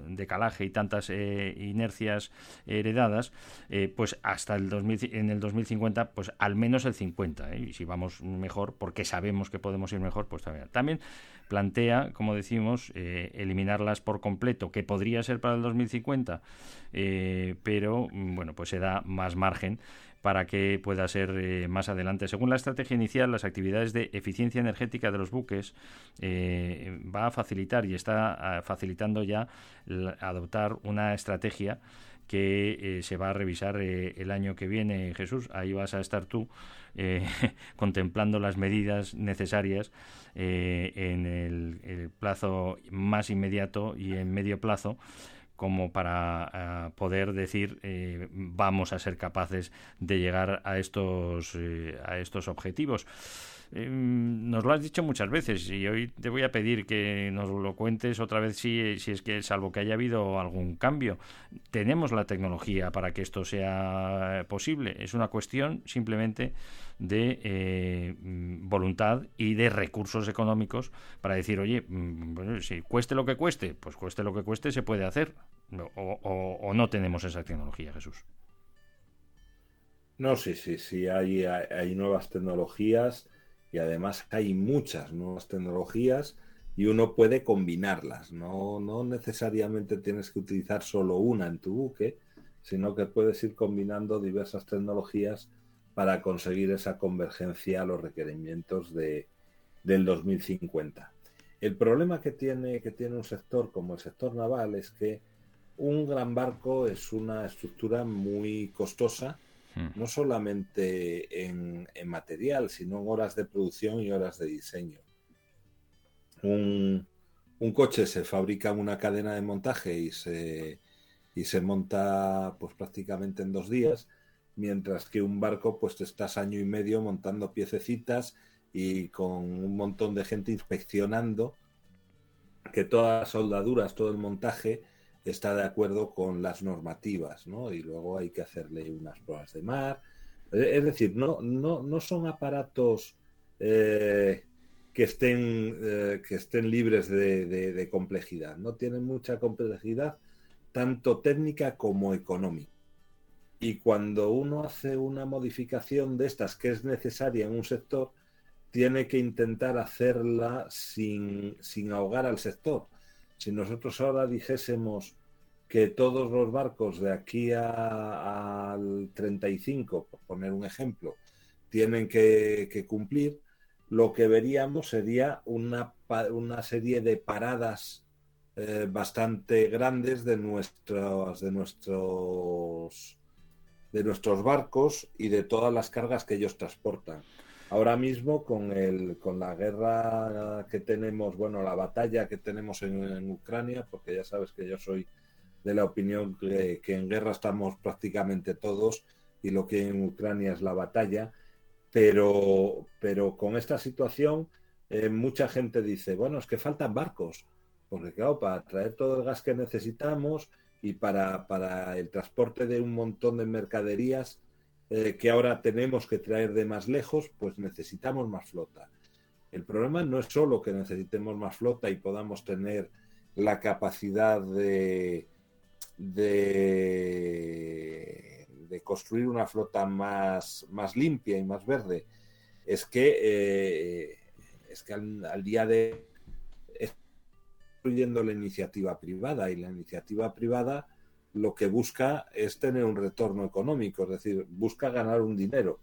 decalaje y tantas inercias heredadas, pues hasta el 2000, en el 2050, pues al menos el 50, ¿eh? y si vamos mejor, porque sabemos que podemos ir mejor, pues también. También plantea, como decimos, eh, eliminarlas por completo, que podría ser para el 2050, eh, pero mm, bueno, pues se da más margen para que pueda ser eh, más adelante. Según la estrategia inicial, las actividades de eficiencia energética de los buques eh, va a facilitar y está ah, facilitando ya adoptar una estrategia que eh, se va a revisar eh, el año que viene, Jesús. Ahí vas a estar tú eh, contemplando las medidas necesarias eh, en el, plazo más inmediato y en medio plazo como para ah, poder decir vamos a ser capaces de llegar a estos, a estos objetivos. Eh, nos lo has dicho muchas veces y hoy te voy a pedir que nos lo cuentes otra vez si, si es que, salvo que haya habido algún cambio, tenemos la tecnología para que esto sea posible. Es una cuestión simplemente de eh, voluntad y de recursos económicos para decir, oye, mm, si cueste lo que cueste, pues cueste lo que cueste, se puede hacer. O, no tenemos esa tecnología, Jesús. No, sí, sí, sí, hay, hay nuevas tecnologías y además hay muchas nuevas tecnologías y uno puede combinarlas. No, no necesariamente tienes que utilizar solo una en tu buque, sino que puedes ir combinando diversas tecnologías para conseguir esa convergencia a los requerimientos de, del 2050. El problema que tiene, que tiene un sector como el sector naval es que un gran barco es una estructura muy costosa, Mm. no solamente en, material, sino en horas de producción y horas de diseño. Un, un coche se fabrica en una cadena de montaje y se, y se monta pues prácticamente en dos días, mientras que un barco pues te estás año y medio montando piececitas y con un montón de gente inspeccionando que todas las soldaduras, todo el montaje está de acuerdo con las normativas, ¿no? Y luego hay que hacerle unas pruebas de mar. Eh, Es decir, no, no, no son aparatos eh, que, estén, eh, que estén libres de, de- complejidad, no tienen mucha complejidad, tanto técnica como económica. Y cuando uno hace una modificación de estas que es necesaria en un sector, tiene que intentar hacerla sin, sin ahogar al sector. Si nosotros ahora dijésemos que todos los barcos de aquí a- al 35, por poner un ejemplo, tienen que, cumplir, lo que veríamos sería una, una serie de paradas eh, bastante grandes de de nuestros de nuestros barcos y de todas las cargas que ellos transportan. Ahora mismo con el con la guerra que tenemos, bueno, la batalla que tenemos en, Ucrania, porque ya sabes que yo soy de la opinión que, que en guerra estamos prácticamente todos y lo que en Ucrania es la batalla, pero, pero con esta situación eh, mucha gente dice, bueno, es que faltan barcos, porque claro, para traer todo el gas que necesitamos y para, para el transporte de un montón de mercaderías eh, que ahora tenemos que traer de más lejos, pues necesitamos más flota. El problema no es solo que necesitemos más flota y podamos tener la capacidad de, de, construir una flota más, más limpia y más verde, es que, eh, es que al, al día de incluyendo la iniciativa privada y la iniciativa privada lo que busca es tener un retorno económico, es decir, busca ganar un dinero.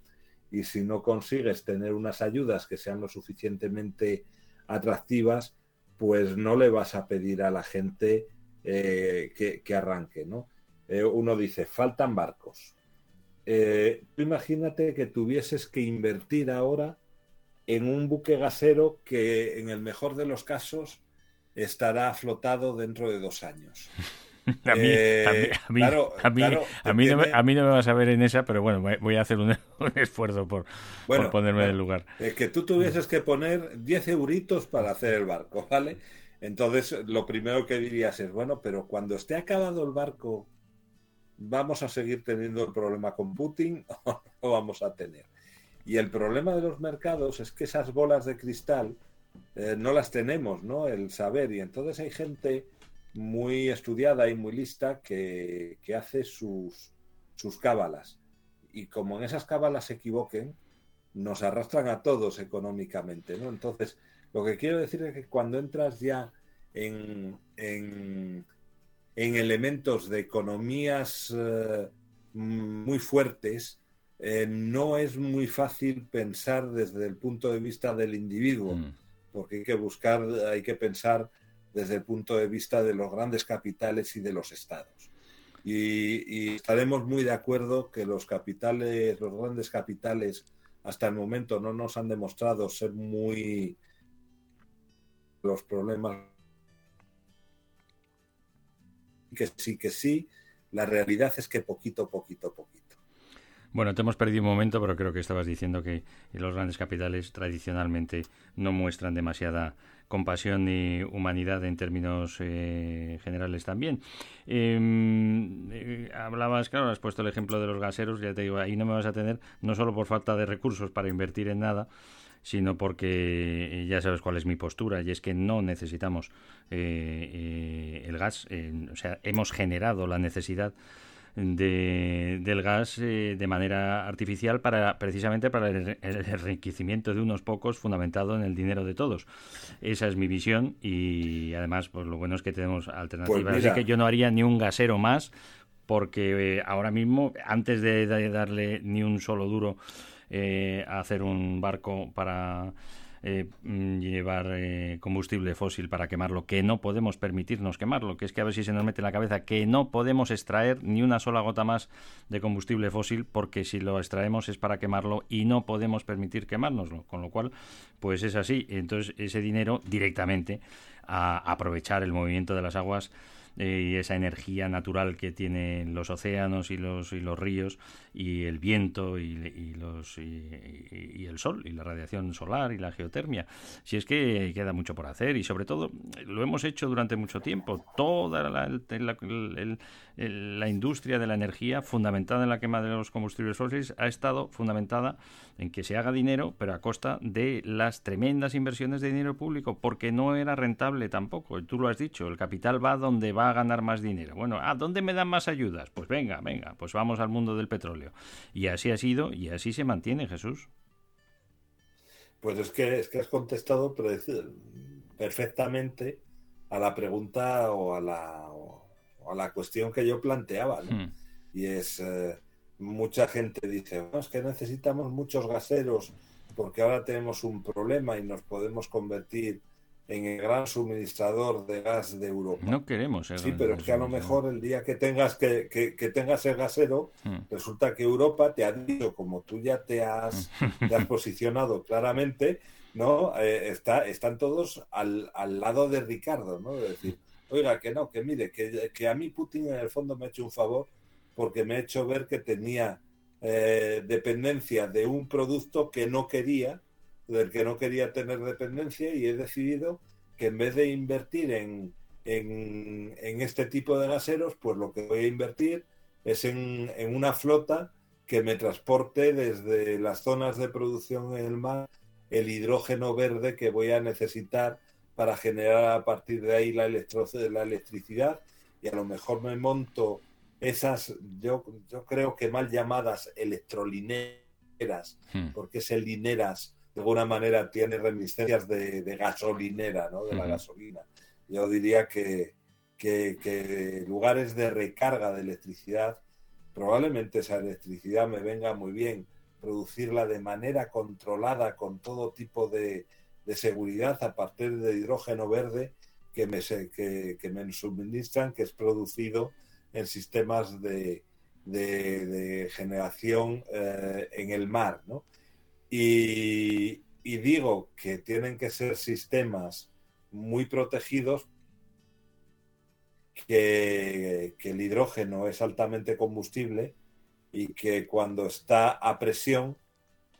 Y si no consigues tener unas ayudas que sean lo suficientemente atractivas, pues no le vas a pedir a la gente eh, que, que, arranque, ¿no? Eh, uno dice, faltan barcos. Eh, tú imagínate que tuvieses que invertir ahora en un buque gasero que en el mejor de los casos estará flotado dentro de dos años. A mí, eh, a mí, a mí, claro, a mí, claro, a, mí tiene... no me, a mí, no me, vas a ver en esa, pero bueno, voy a hacer un, un esfuerzo por, bueno, por ponerme en el lugar. Es que tú tuvieses que poner 10 euritos para hacer el barco, ¿vale? Entonces, lo primero que dirías es, bueno, pero cuando esté acabado el barco, ¿vamos a seguir teniendo el problema con Putin o no vamos a tener? Y el problema de los mercados es que esas bolas de cristal eh, no las tenemos, ¿no? El saber. Y entonces hay gente muy estudiada y muy lista que, que hace sus, sus cábalas. Y como en esas cábalas se equivoquen, nos arrastran a todos económicamente, ¿no? Entonces, lo que quiero decir es que cuando entras ya en, en, en elementos de economías eh, muy fuertes, eh, no es muy fácil pensar desde el punto de vista del individuo, mm. porque hay que buscar, hay que pensar desde el punto de vista de los grandes capitales y de los estados. Y, estaremos muy de acuerdo que los capitales, los grandes capitales, hasta el momento no nos han demostrado ser muy los problemas que sí, que sí, la realidad es que poquito, poquito, poquito. Bueno, te hemos perdido un momento, pero creo que estabas diciendo que los grandes capitales tradicionalmente no muestran demasiada compasión ni humanidad en términos eh, generales también. Em, eh, hablabas, claro, has puesto el ejemplo de los gaseros, ya te digo, ahí no me vas a tener, no solo por falta de recursos para invertir en nada, sino porque eh, ya sabes cuál es mi postura y es que no necesitamos el gas, o sea, hemos generado la necesidad de, del gas eh, de manera artificial para precisamente para el, enriquecimiento de unos pocos fundamentado en el dinero de todos. Esa es mi visión y además pues lo bueno es que tenemos alternativas. Pues Así que yo no haría ni un gasero más porque eh, ahora mismo, antes de, darle ni un solo duro eh, a hacer un barco para eh, mm, llevar eh, combustible fósil para quemarlo, que no podemos permitirnos quemarlo, que es que a ver si se nos mete en la cabeza que no podemos extraer ni una sola gota más de combustible fósil, porque si lo extraemos es para quemarlo y no podemos permitir quemárnoslo, con lo cual, pues es así. Entonces, ese dinero directamente a aprovechar el movimiento de las aguas eh, y esa energía natural que tienen los océanos y los, y los ríos y el viento y, los, y, el sol y la radiación solar y la geotermia. Si es que queda mucho por hacer y sobre todo lo hemos hecho durante mucho tiempo. Toda la, la industria de la energía fundamentada en la quema de los combustibles fósiles ha estado fundamentada en que se haga dinero, pero a costa de las tremendas inversiones de dinero público, porque no era rentable tampoco. Tú lo has dicho, el capital va donde va a ganar más dinero. Bueno, ¿a dónde me dan más ayudas? Pues venga, venga, pues vamos al mundo del petróleo. Y así ha sido y así se mantiene, Jesús. Pues es que, es que has contestado perfectamente a la pregunta o a la, o a la cuestión que yo planteaba. ¿no? Hmm. Y es, eh, mucha gente dice, es que necesitamos muchos gaseros porque ahora tenemos un problema y nos podemos convertir en el gran suministrador de gas de Europa. No queremos. Sí, pero es que a lo mejor el día que tengas que, que, tengas el gasero, hmm. resulta que Europa te ha dicho, como tú ya te has, te has posicionado claramente, ¿no? Eh, está, están todos al, al, lado de Ricardo, ¿no? Es decir, oiga, que no, que mire, que, que, a mí Putin en el fondo me ha hecho un favor porque me ha hecho ver que tenía eh, dependencia de un producto que no quería del que no quería tener dependencia y he decidido que en vez de invertir en, en, este tipo de gaseros, pues lo que voy a invertir es en, en, una flota que me transporte desde las zonas de producción en el mar el hidrógeno verde que voy a necesitar para generar a partir de ahí la, la electricidad y a lo mejor me monto esas, yo, yo creo que mal llamadas electrolineras, hmm. porque es el lineras de alguna manera tiene reminiscencias de, gasolinera, ¿no? de la gasolina. Yo diría que, que, lugares de recarga de electricidad, probablemente esa electricidad me venga muy bien producirla de manera controlada con todo tipo de, de seguridad a partir de hidrógeno verde que me, que, que me suministran, que es producido en sistemas de, de, generación eh, en el mar. ¿no? Y, digo que tienen que ser sistemas muy protegidos, que, el hidrógeno es altamente combustible y que cuando está a presión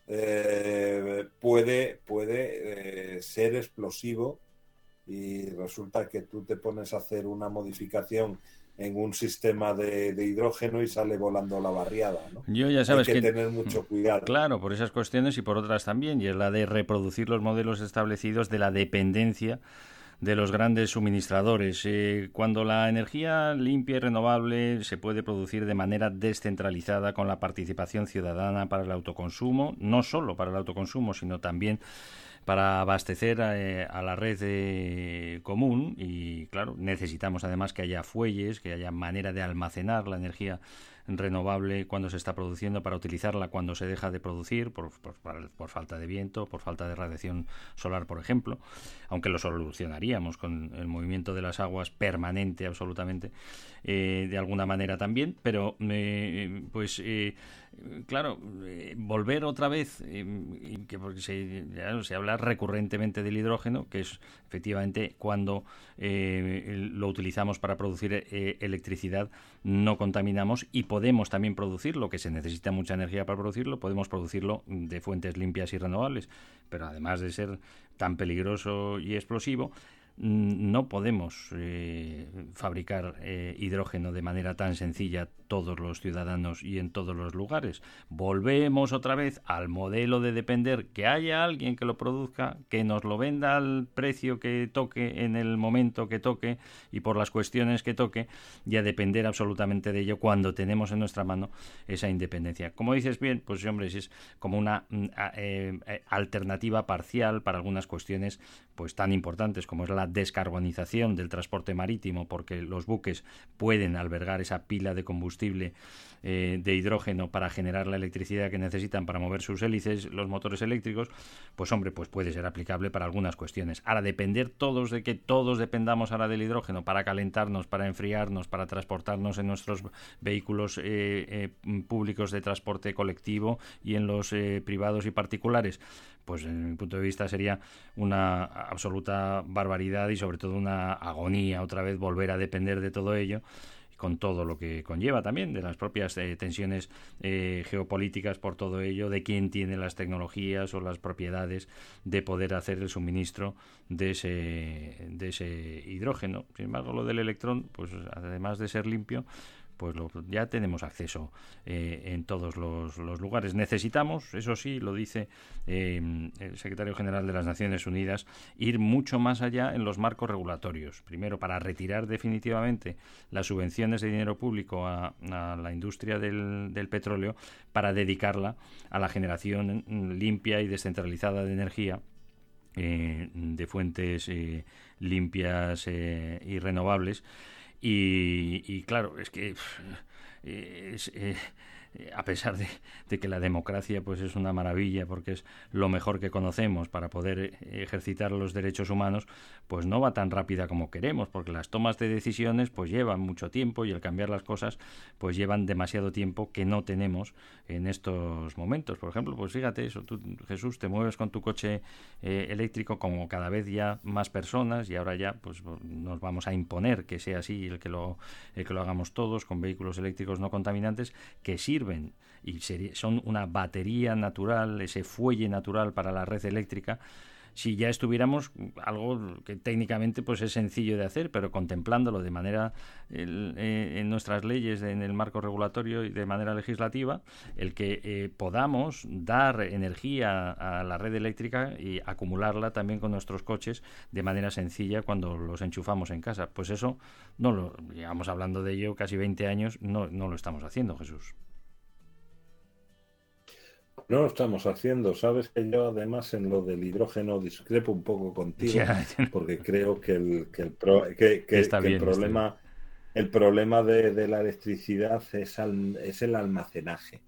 eh, puede, puede eh, ser explosivo y resulta que tú te pones a hacer una modificación en un sistema de, hidrógeno y sale volando la barriada. ¿no? Yo ya sabes Hay que, tener mucho cuidado. Claro, por esas cuestiones y por otras también, y es la de reproducir los modelos establecidos de la dependencia de los grandes suministradores. Eh, cuando la energía limpia y renovable se puede producir de manera descentralizada con la participación ciudadana para el autoconsumo, no solo para el autoconsumo, sino también para abastecer eh, a, la red eh, común y claro, necesitamos además que haya fuelles, que haya manera de almacenar la energía renovable cuando se está produciendo para utilizarla cuando se deja de producir por, por, falta de viento, por falta de radiación solar, por ejemplo, aunque lo solucionaríamos con el movimiento de las aguas permanente absolutamente eh, de alguna manera también, pero eh, pues eh, claro, volver otra vez, que porque se, se habla recurrentemente del hidrógeno, que es efectivamente cuando lo utilizamos para producir electricidad, no contaminamos y podemos también producirlo, que se necesita mucha energía para producirlo, podemos producirlo de fuentes limpias y renovables, pero además de ser tan peligroso y explosivo, no podemos eh, fabricar eh, hidrógeno de manera tan sencilla todos los ciudadanos y en todos los lugares. Volvemos otra vez al modelo de depender que haya alguien que lo produzca, que nos lo venda al precio que toque en el momento que toque y por las cuestiones que toque y a depender absolutamente de ello cuando tenemos en nuestra mano esa independencia. Como dices bien, pues hombre, es como una mm, eh, alternativa parcial para algunas cuestiones pues tan importantes como es la descarbonización del transporte marítimo, porque los buques pueden albergar esa pila de combustible eh, de hidrógeno para generar la electricidad que necesitan para mover sus hélices, los motores eléctricos, pues hombre, pues puede ser aplicable para algunas cuestiones. Ahora, depender todos de que todos dependamos ahora del hidrógeno para calentarnos, para enfriarnos, para transportarnos en nuestros vehículos eh, eh, públicos de transporte colectivo y en los privados y particulares, pues en mi punto de vista sería una absoluta barbaridad y sobre todo una agonía otra vez volver a depender de todo ello con todo lo que conlleva también, de las propias eh, tensiones eh, geopolíticas por todo ello, de quién tiene las tecnologías o las propiedades de poder hacer el suministro de ese, de ese hidrógeno. Sin embargo, lo del electrón, pues además de ser limpio, pues lo, ya tenemos acceso eh, en todos los, lugares. Necesitamos, eso sí, lo dice eh, el secretario general de las Naciones Unidas, ir mucho más allá en los marcos regulatorios. Primero, para retirar definitivamente las subvenciones de dinero público a, a la industria del, del, petróleo para dedicarla a la generación limpia y descentralizada de energía. Eh, de fuentes eh, limpias eh, y renovables y, y, claro, es que es, eh, a pesar de, que la democracia pues es una maravilla porque es lo mejor que conocemos para poder ejercitar los derechos humanos, pues no va tan rápida como queremos, porque las tomas de decisiones pues llevan mucho tiempo y el cambiar las cosas pues llevan demasiado tiempo que no tenemos en estos momentos. Por ejemplo, pues fíjate eso, tú Jesús te mueves con tu coche eh, eléctrico como cada vez ya más personas y ahora ya pues nos vamos a imponer que sea así el que lo el que lo hagamos todos con vehículos eléctricos no contaminantes que sirven y son una batería natural, ese fuelle natural para la red eléctrica si ya estuviéramos algo que técnicamente pues es sencillo de hacer, pero contemplándolo de manera eh, en nuestras leyes, en el marco regulatorio y de manera legislativa, el que eh, podamos dar energía a la red eléctrica y acumularla también con nuestros coches de manera sencilla cuando los enchufamos en casa. Pues eso no lo llevamos hablando de ello casi 20 años, no, no lo estamos haciendo, Jesús. No lo estamos haciendo. Sabes que yo además en lo del hidrógeno discrepo un poco contigo, porque creo que el, que el, pro- que- que- Está que bien, el problema, el problema de, de la electricidad es, al- es el almacenaje.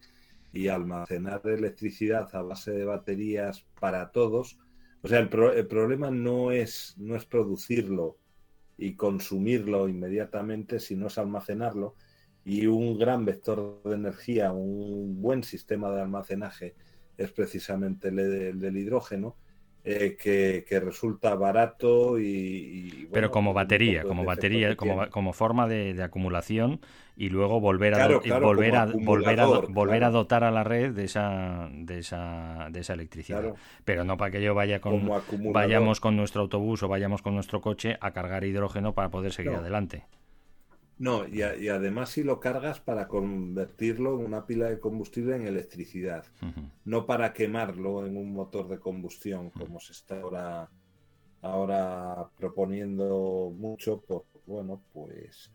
Y almacenar electricidad a base de baterías para todos. O sea, el, pro- el problema no es, no es producirlo y consumirlo inmediatamente, sino es almacenarlo. Y un gran vector de energía, un buen sistema de almacenaje es precisamente el, de- el del hidrógeno, eh, que, que resulta barato y... y, Pero como batería, como batería, como, como forma de, de acumulación y luego volver a, Claro, claro, volver, a, volver, a, volver a dotar a la red de esa, de esa, de esa electricidad. Pero no para que yo vaya con, vayamos con nuestro autobús o vayamos con nuestro coche a cargar hidrógeno para poder seguir No. adelante. No, y, a- y además si lo cargas para convertirlo en una pila de combustible en electricidad, no para quemarlo en un motor de combustión, como se está ahora, ahora proponiendo mucho, por, bueno, pues,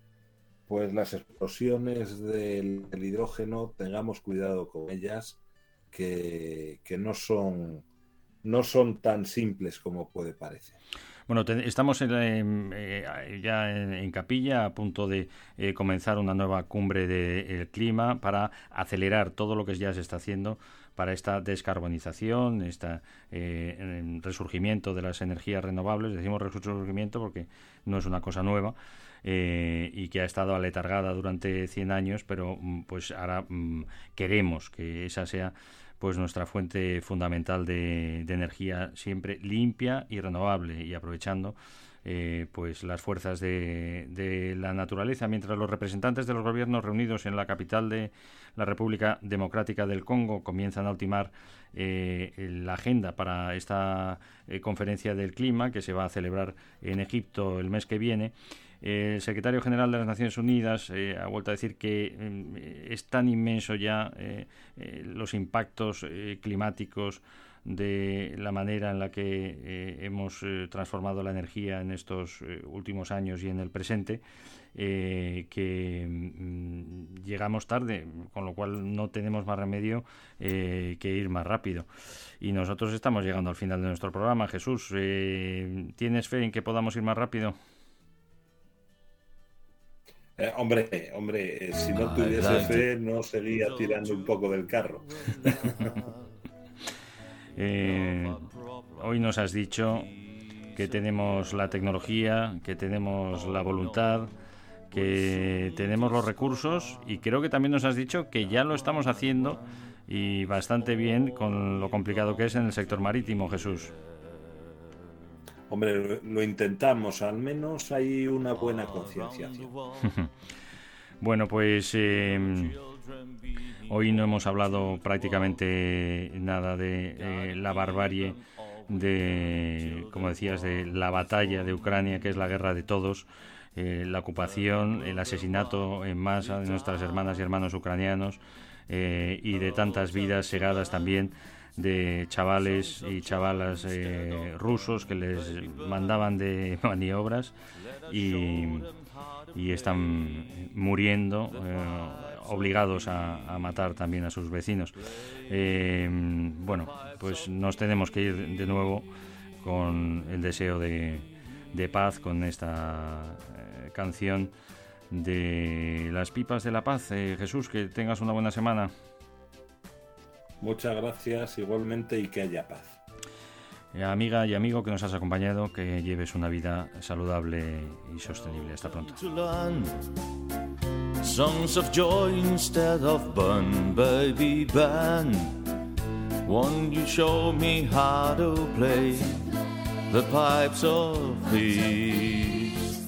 pues las explosiones del, del hidrógeno, tengamos cuidado con ellas, que, que no son no son tan simples como puede parecer. Bueno, te- estamos en, eh, ya en, Capilla a punto de eh, comenzar una nueva cumbre del clima para acelerar todo lo que ya se está haciendo para esta descarbonización, este resurgimiento de las energías renovables. Decimos resurgimiento porque no es una cosa nueva. eh, y que ha estado aletargada durante 100 años, pero mm, pues ahora mm, queremos que esa sea pues nuestra fuente fundamental de, de energía siempre limpia y renovable y aprovechando eh, pues las fuerzas de, de, la naturaleza, mientras los representantes de los gobiernos reunidos en la capital de la República Democrática del Congo comienzan a ultimar eh, la agenda para esta eh, conferencia del clima que se va a celebrar en Egipto el mes que viene. El secretario general de las Naciones Unidas eh, ha vuelto a decir que eh, es tan inmenso ya eh, los impactos climáticos de la manera en la que hemos transformado la energía en estos últimos años y en el presente, que mm, llegamos tarde, con lo cual no tenemos más remedio que ir más rápido. Y nosotros estamos llegando al final de nuestro programa. Jesús, ¿tienes fe en que podamos ir más rápido? Eh, hombre, hombre, eh, si no tuviese fe no seguía tirando un poco del carro. eh, hoy nos has dicho que tenemos la tecnología, que tenemos la voluntad, que tenemos los recursos y creo que también nos has dicho que ya lo estamos haciendo y bastante bien con lo complicado que es en el sector marítimo, Jesús. Hombre, lo intentamos, al menos hay una buena concienciación. bueno, pues eh, hoy no hemos hablado prácticamente nada de eh, la barbarie de, como decías, de la batalla de Ucrania, que es la guerra de todos, eh, la ocupación, el asesinato en masa de nuestras hermanas y hermanos ucranianos eh, y de tantas vidas segadas también de chavales y chavalas eh, rusos que les mandaban de maniobras y, están muriendo eh, obligados a, a, matar también a sus vecinos. Eh, bueno, pues nos tenemos que ir de nuevo con el deseo de, de paz, con esta eh, canción de las pipas de la paz. Jesús, que tengas una buena semana. Muchas gracias igualmente y que haya paz. Amiga y amigo que nos has acompañado, que lleves una vida saludable y sostenible. Hasta pronto. Songs of joy instead of burn, baby, burn. Won't you show me how to play the pipes of peace?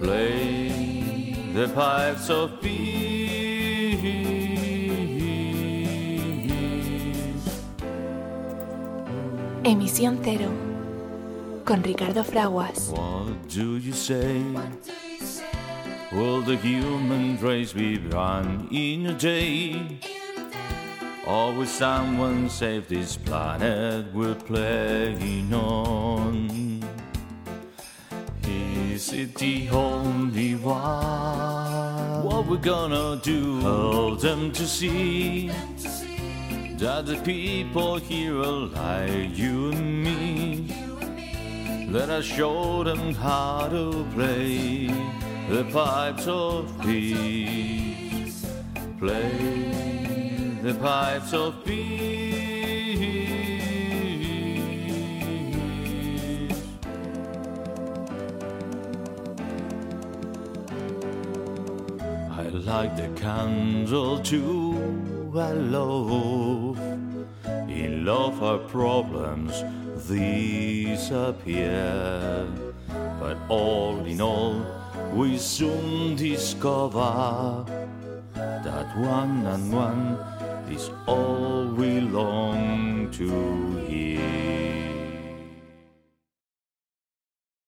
Play the pipes of peace. Emisión Cero con Ricardo Fraguas. What do you say? Will the human race be run in a day? Or will someone save this planet we're playing on? Is it the only one? What we're gonna do? Hold them to see that the people here are like you and me. Let us show them how to play the pipes of peace. Play the pipes of peace. I like the candle too. I love. In love, our problems disappear. But all in all, we soon discover that one and one is all we long to